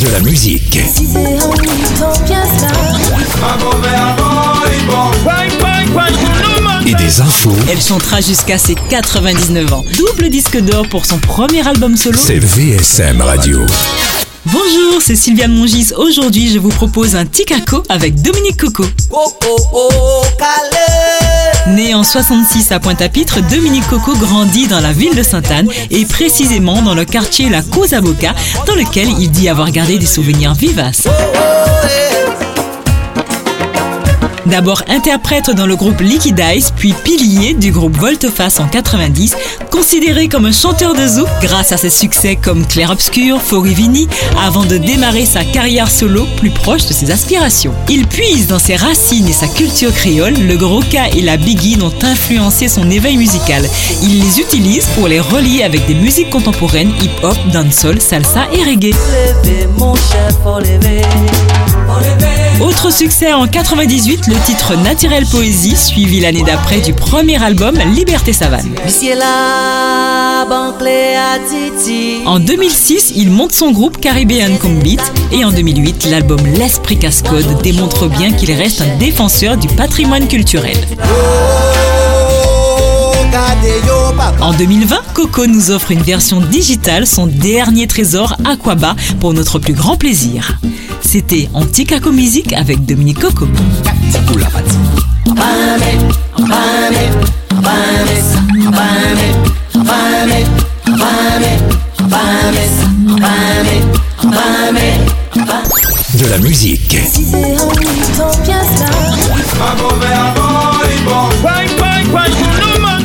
De la musique. Et des infos. Elle chantera jusqu'à ses 99 ans. Double disque d'or pour son premier album solo. C'est VSM Radio. Bonjour, c'est Sylviane Mongis. Aujourd'hui, je vous propose un Ticaco avec Dominique Coco. Né en 66 à Pointe-à-Pitre, Dominique Coco grandit dans la ville de Sainte-Anne et précisément dans le quartier La Cause Avocat, dans lequel il dit avoir gardé des souvenirs vivaces. D'abord interprète dans le groupe Liquid Ice, puis pilier du groupe Volteface en 90, considéré comme un chanteur de zouk grâce à ses succès comme Clair Obscur, Forivini, avant de démarrer sa carrière solo plus proche de ses aspirations. Il puise dans ses racines et sa culture créole, le gros K et la Biggie ont influencé son éveil musical. Il les utilise pour les relier avec des musiques contemporaines, hip-hop, dancehall, salsa et reggae. Autre succès en 98, le titre Naturel Poésie, suivi l'année d'après du premier album Liberté Savane. En 2006, il monte son groupe Caribbean Combeat et en 2008, l'album L'Esprit Cascode démontre bien qu'il reste un défenseur du patrimoine culturel. En 2020, Coco nous offre une version digitale, son dernier trésor Aquaba, pour notre plus grand plaisir. C'était Anticaco Musique avec Dominique Coco. De la musique.